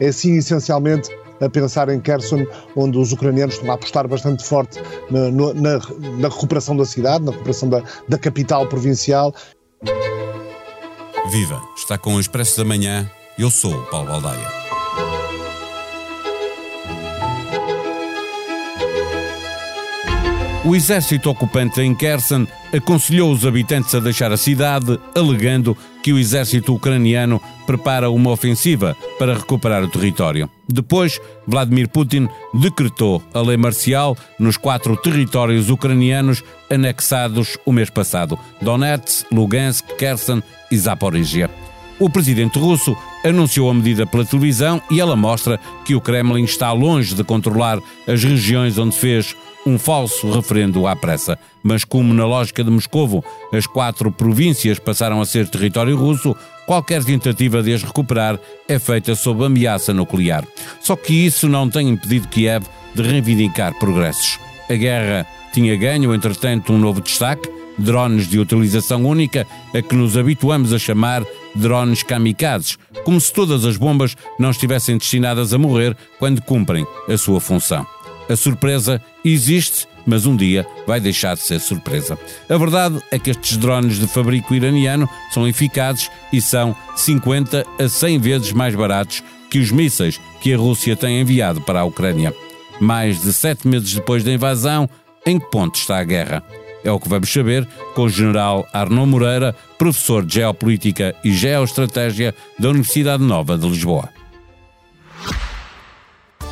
É assim, essencialmente, a pensar em Kherson, onde os ucranianos estão a apostar bastante forte na, na, na recuperação da cidade, na recuperação da, da capital provincial. Viva! Está com o Expresso da Manhã. Eu sou o Paulo Baldaia. O exército ocupante em Kherson aconselhou os habitantes a deixar a cidade, alegando que o exército ucraniano prepara uma ofensiva para recuperar o território. Depois, Vladimir Putin decretou a lei marcial nos quatro territórios ucranianos anexados o mês passado: Donetsk, Lugansk, Kherson e Zaporizhia. O presidente russo anunciou a medida pela televisão e ela mostra que o Kremlin está longe de controlar as regiões onde fez um falso referendo à pressa. Mas como na lógica de Moscovo as quatro províncias passaram a ser território russo, qualquer tentativa de as recuperar é feita sob ameaça nuclear. Só que isso não tem impedido Kiev de reivindicar progressos. A guerra tinha ganho, entretanto, um novo destaque, drones de utilização única, a que nos habituamos a chamar drones kamikazes, como se todas as bombas não estivessem destinadas a morrer quando cumprem a sua função. A surpresa existe, mas um dia vai deixar de ser surpresa. A verdade é que estes drones de fabrico iraniano são eficazes e são 50 a 100 vezes mais baratos que os mísseis que a Rússia tem enviado para a Ucrânia. Mais de sete meses depois da invasão, em que ponto está a guerra? É o que vamos saber com o general Arnaud Moreira, professor de Geopolítica e Geoestratégia da Universidade Nova de Lisboa.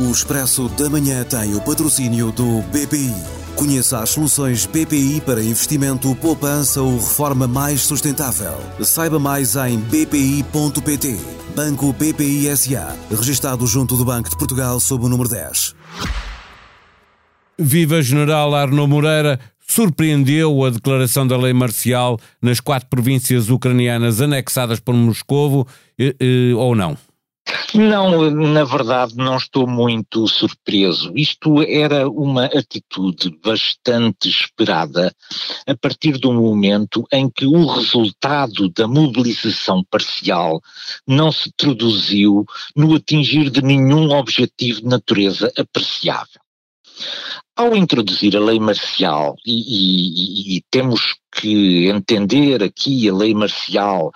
O Expresso da Manhã tem o patrocínio do BPI. Conheça as soluções BPI para investimento, poupança ou reforma mais sustentável. Saiba mais em bpi.pt. Banco BPI SA. Registado junto do Banco de Portugal sob o número 10. Viva General Arno Moreira! Surpreendeu a declaração da lei marcial nas quatro províncias ucranianas anexadas por Moscovo eh, eh, ou não? Não, na verdade não estou muito surpreso. Isto era uma atitude bastante esperada a partir do momento em que o resultado da mobilização parcial não se traduziu no atingir de nenhum objetivo de natureza apreciável. Ao introduzir a lei marcial, e, e, e, temos que entender aqui a lei marcial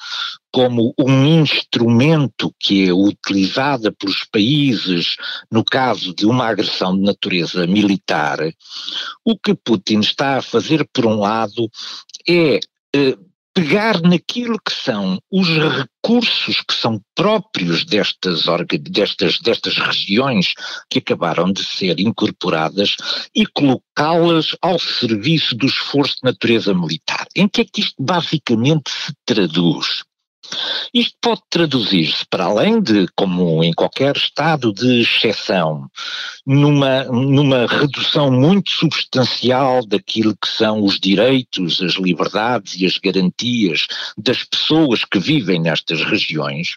como um instrumento que é utilizada pelos países no caso de uma agressão de natureza militar, o que Putin está a fazer, por um lado, é eh, pegar naquilo que são os recursos que são próprios destas, destas, destas regiões que acabaram de ser incorporadas e colocá-las ao serviço do esforço de natureza militar. Em que é que isto basicamente se traduz? Isto pode traduzir-se, para além de, como em qualquer estado de exceção, numa, numa redução muito substancial daquilo que são os direitos, as liberdades e as garantias das pessoas que vivem nestas regiões,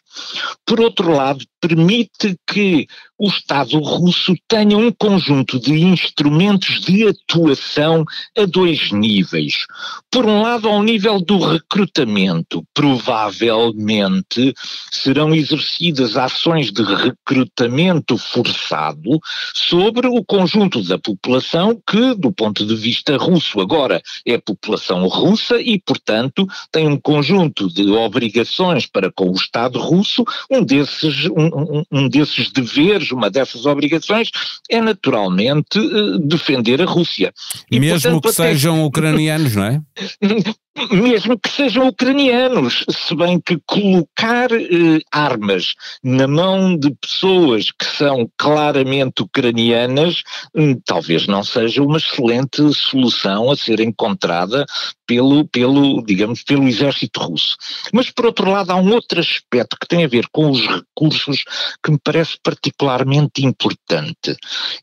por outro lado, permite que o Estado russo tenha um conjunto de instrumentos de atuação a dois níveis. Por um lado, ao nível do recrutamento, provavelmente serão exercidas ações de recrutamento forçado sobre o conjunto da população que, do ponto de vista russo, agora é população russa e, portanto, tem um conjunto de obrigações para com o Estado russo, um desses, um, um, um desses deveres uma dessas obrigações é naturalmente eh, defender a Rússia. E, Mesmo portanto, que até... sejam ucranianos, não é? mesmo que sejam ucranianos, se bem que colocar eh, armas na mão de pessoas que são claramente ucranianas hum, talvez não seja uma excelente solução a ser encontrada pelo, pelo, digamos, pelo exército russo. Mas, por outro lado, há um outro aspecto que tem a ver com os recursos que me parece particularmente importante.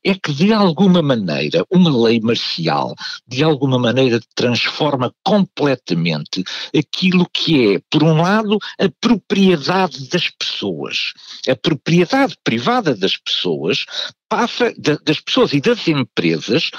É que, de alguma maneira, uma lei marcial, de alguma maneira, transforma completamente aquilo que é, por um lado, a propriedade das pessoas. A propriedade privada das pessoas passa, das pessoas e das empresas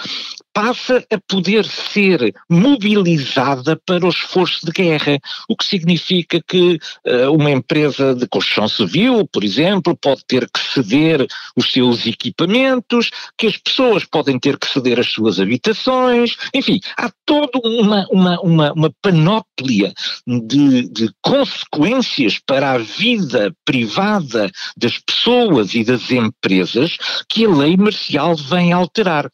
passa a poder ser mobilizada para o esforço de guerra, o que significa que uh, uma empresa de construção civil, por exemplo, pode ter que ceder os seus equipamentos, que as pessoas podem ter que ceder as suas habitações, enfim, há toda uma, uma, uma, uma panóplia de, de consequências para a vida privada das pessoas e das empresas que a lei marcial vem alterar.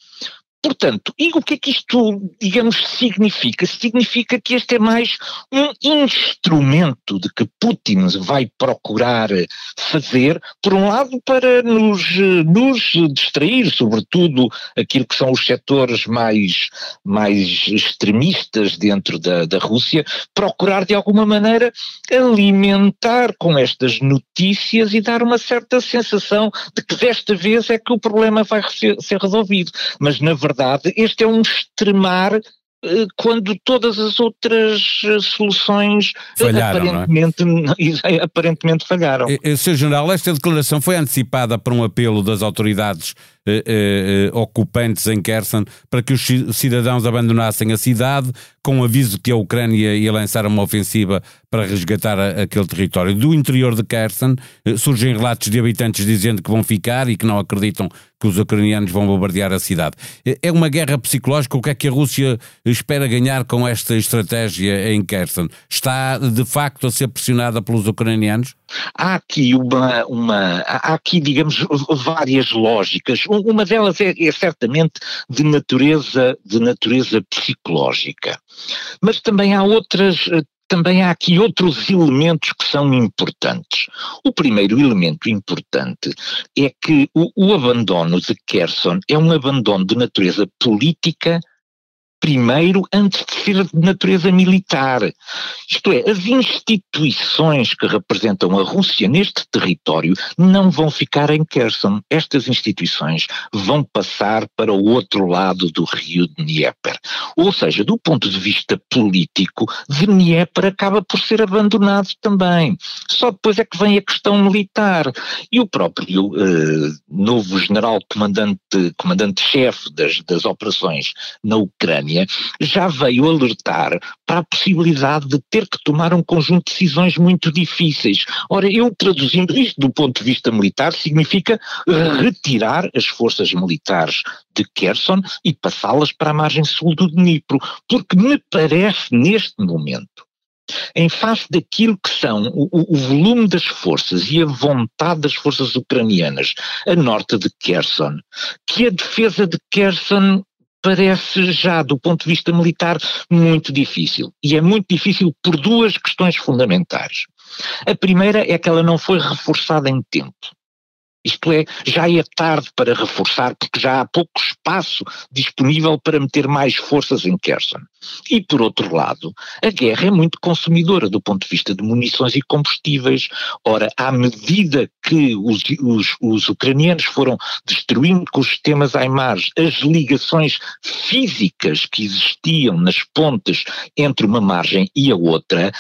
Portanto, e o que é que isto, digamos, significa? Significa que este é mais um instrumento de que Putin vai procurar fazer, por um lado, para nos, nos distrair, sobretudo aquilo que são os setores mais, mais extremistas dentro da, da Rússia, procurar de alguma maneira alimentar com estas notícias e dar uma certa sensação de que desta vez é que o problema vai ser, resolvido. Mas, na verdade, verdade, este é um extremar eh, quando todas as outras eh, soluções eh, falharam, aparentemente, é? aparentemente falharam. Sr. General, esta declaração foi antecipada por um apelo das autoridades eh, eh, ocupantes em Kherson para que os cidadãos abandonassem a cidade, com o aviso que a Ucrânia ia lançar uma ofensiva para resgatar aquele território. Do interior de Kherson eh, surgem relatos de habitantes dizendo que vão ficar e que não acreditam que os ucranianos vão bombardear a cidade. É uma guerra psicológica? O que é que a Rússia espera ganhar com esta estratégia em Kherson? Está de facto a ser pressionada pelos ucranianos? Há aqui uma, uma há aqui, digamos, várias lógicas. Uma delas é, é certamente de natureza, de natureza psicológica. Mas também há outras também há aqui outros elementos que são importantes. O primeiro elemento importante é que o, o, abandono de Kherson é um abandono de natureza política primeiro antes de ser de natureza militar. Isto é, as instituições que representam a Rússia neste território não vão ficar em Kherson. Estas instituições vão passar para o outro lado do rio Dnieper. Ou seja, do ponto de vista político, Dnieper acaba por ser abandonado também. Só depois é que vem a questão militar. E o próprio uh, novo general comandante-chefe comandante das, das operações na Ucrânia já veio alertar para a possibilidade de ter que tomar um conjunto de decisões muito difíceis. Ora, eu traduzindo isto do ponto de vista militar, significa retirar as forças militares de Kherson e passá-las para a margem sul do Dnipro, porque me parece neste momento em face daquilo que são o, o, volume das forças e a vontade das forças ucranianas a norte de Kherson, que a defesa de Kherson parece já, do ponto de vista militar, muito difícil. E é muito difícil por duas questões fundamentais. A primeira é que ela não foi reforçada em tempo. Isto é, já é tarde para reforçar, porque já há pouco espaço disponível para meter mais forças em Kherson. E, por outro lado, a guerra é muito consumidora do ponto de vista de munições e combustíveis. Ora, à medida que os, os, os ucranianos foram destruindo com os sistemas HIMARS as ligações físicas que existiam nas pontes entre uma margem e a outra,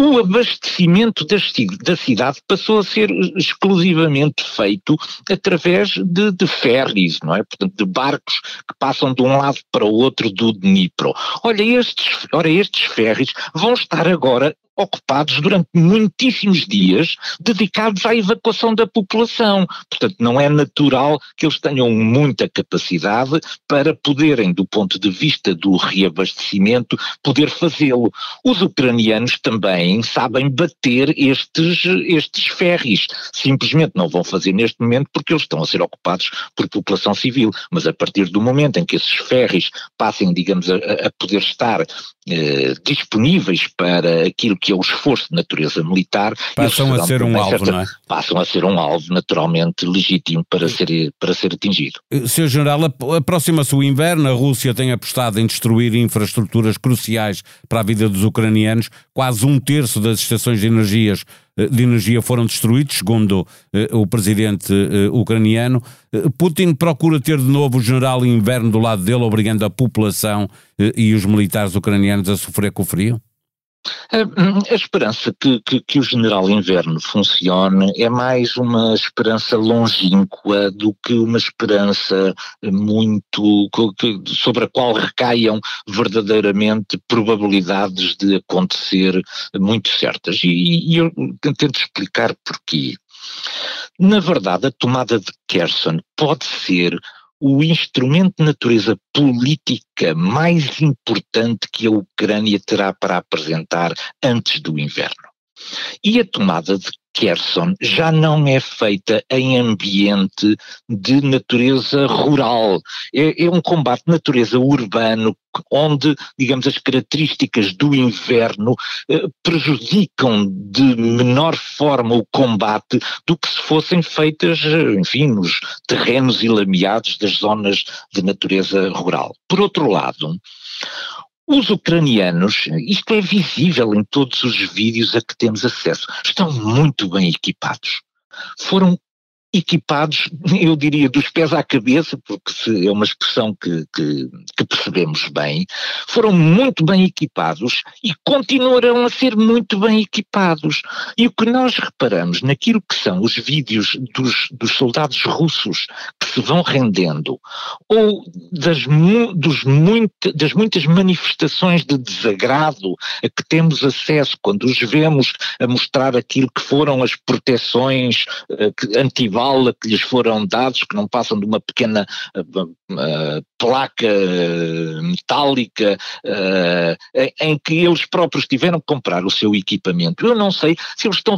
o abastecimento da cidade passou a ser exclusivamente feito através de, de ferries, não é? Portanto, de barcos que passam de um lado para o outro do Dnipro. Olha, estes, ora, estes ferries vão estar agora ocupados durante muitíssimos dias dedicados à evacuação da população. Portanto, não é natural que eles tenham muita capacidade para poderem, do ponto de vista do reabastecimento, poder fazê-lo. Os ucranianos também sabem bater estes, estes ferries. Simplesmente não vão fazer neste momento porque eles estão a ser ocupados por população civil. Mas a partir do momento em que esses ferries passem, digamos, a, a poder estar eh, disponíveis para aquilo que é o esforço de natureza militar. Passam a ser um alvo, certa, não é? Passam a ser um alvo naturalmente legítimo para ser, para ser atingido. Eh, Sr. General, aproxima-se o inverno, a Rússia tem apostado em destruir infraestruturas cruciais para a vida dos ucranianos, quase um terço das estações de energias eh, de energia foram destruídos, segundo eh, o presidente eh, ucraniano. Putin procura ter de novo o general inverno do lado dele, obrigando a população e os militares ucranianos a sofrer com o frio? A, esperança que, que, que, o general inverno funcione é mais uma esperança longínqua do que uma esperança muito sobre a qual recaiam verdadeiramente probabilidades de acontecer muito certas. E, e eu tento explicar porquê. Na verdade, a tomada de Kherson pode ser o instrumento de natureza política mais importante que a Ucrânia terá para apresentar antes do inverno. E a tomada de Kherson já não é feita em ambiente de natureza rural. É, é, um combate de natureza urbano, onde, digamos, as características do inverno eh, prejudicam de menor forma o combate do que se fossem feitas, enfim, nos terrenos ilameados das zonas de natureza rural. Por outro lado, os ucranianos, isto é visível em todos os vídeos a que temos acesso, estão muito bem equipados. Foram equipados, eu diria, dos pés à cabeça, porque é uma expressão que, que, que, percebemos bem, foram muito bem equipados e continuarão a ser muito bem equipados. E o que nós reparamos naquilo que são os vídeos dos, dos soldados russos se vão rendendo, ou das, dos muito, das muitas manifestações de desagrado a que temos acesso quando os vemos a mostrar aquilo que foram as proteções uh, anti bala que lhes foram dados, que não passam de uma pequena uh, uh, placa uh, metálica em que eles próprios tiveram que comprar o seu equipamento. Eu não sei se eles estão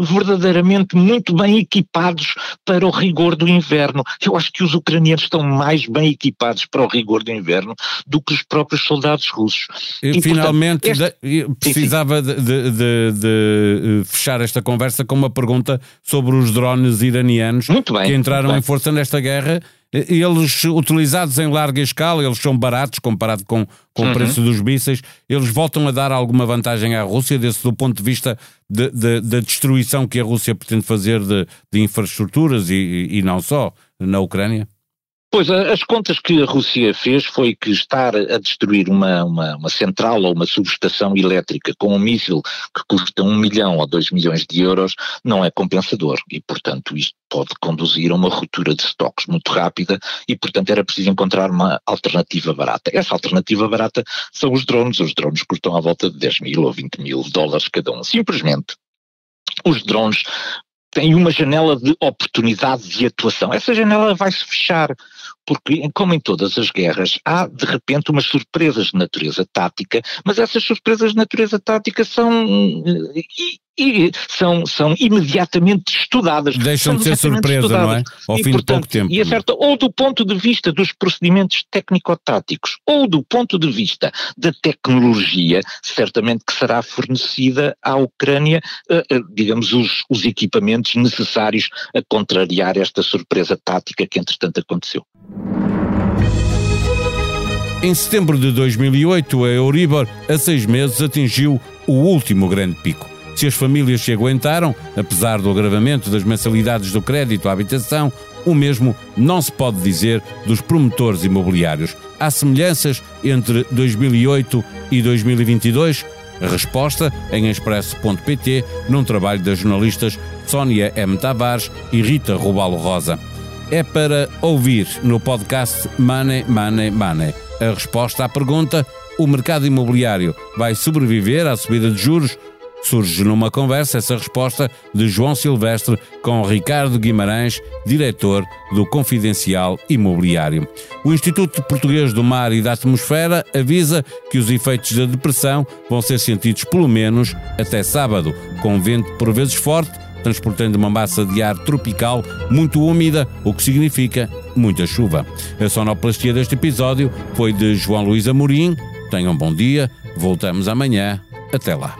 verdadeiramente muito bem equipados para o rigor do inverno. Eu acho que os ucranianos estão mais bem equipados para o rigor do inverno do que os próprios soldados russos. E, Finalmente, portanto, este... precisava de, de, de, de, fechar esta conversa com uma pergunta sobre os drones iranianos bem, que entraram em força nesta guerra eles utilizados em larga escala, eles são baratos comparado com, com uhum. o preço dos mísseis, eles voltam a dar alguma vantagem à Rússia, desse do ponto de vista da de, de, destruição que a Rússia pretende fazer de, de infraestruturas e, e não só na Ucrânia? Pois, as contas que a Rússia fez foi que estar a destruir uma, uma, uma, central ou uma subestação elétrica com um míssil que custa um milhão ou dois milhões de euros não é compensador e, portanto, isto pode conduzir a uma ruptura de estoques muito rápida e, portanto, era preciso encontrar uma alternativa barata. Essa alternativa barata são os drones. Os drones custam à volta de 10 mil ou 20 mil dólares cada um. Simplesmente os drones tem uma janela de oportunidade de atuação. Essa janela vai se fechar, porque, como em todas as guerras, há de repente umas surpresas de natureza tática, mas essas surpresas de natureza tática são e são, são imediatamente estudadas. Deixam de ser surpresa, estudadas. não é? Ao e, fim portanto, de pouco tempo. E é certo, ou do ponto de vista dos procedimentos técnico-táticos, ou do ponto de vista da tecnologia, certamente que será fornecida à Ucrânia, uh, uh, digamos, os, os equipamentos necessários a contrariar esta surpresa tática que entretanto aconteceu. Em setembro de 2008, a Euribor, a seis meses, atingiu o último grande pico. Se as famílias se aguentaram, apesar do agravamento das mensalidades do crédito à habitação, o mesmo não se pode dizer dos promotores imobiliários. Há semelhanças entre 2008 e 2022? A resposta em expresso.pt, num trabalho das jornalistas Sónia M. Tavares e Rita Rubalo Rosa. É para ouvir no podcast Money, Money, Money. A resposta à pergunta: o mercado imobiliário vai sobreviver à subida de juros? Surge numa conversa essa resposta de João Silvestre com Ricardo Guimarães, diretor do Confidencial Imobiliário. O Instituto Português do Mar e da Atmosfera avisa que os efeitos da depressão vão ser sentidos pelo menos até sábado, com vento por vezes forte, transportando uma massa de ar tropical muito úmida, o que significa muita chuva. A sonoplastia deste episódio foi de João Luís Amorim. Tenham um bom dia, voltamos amanhã. Até lá.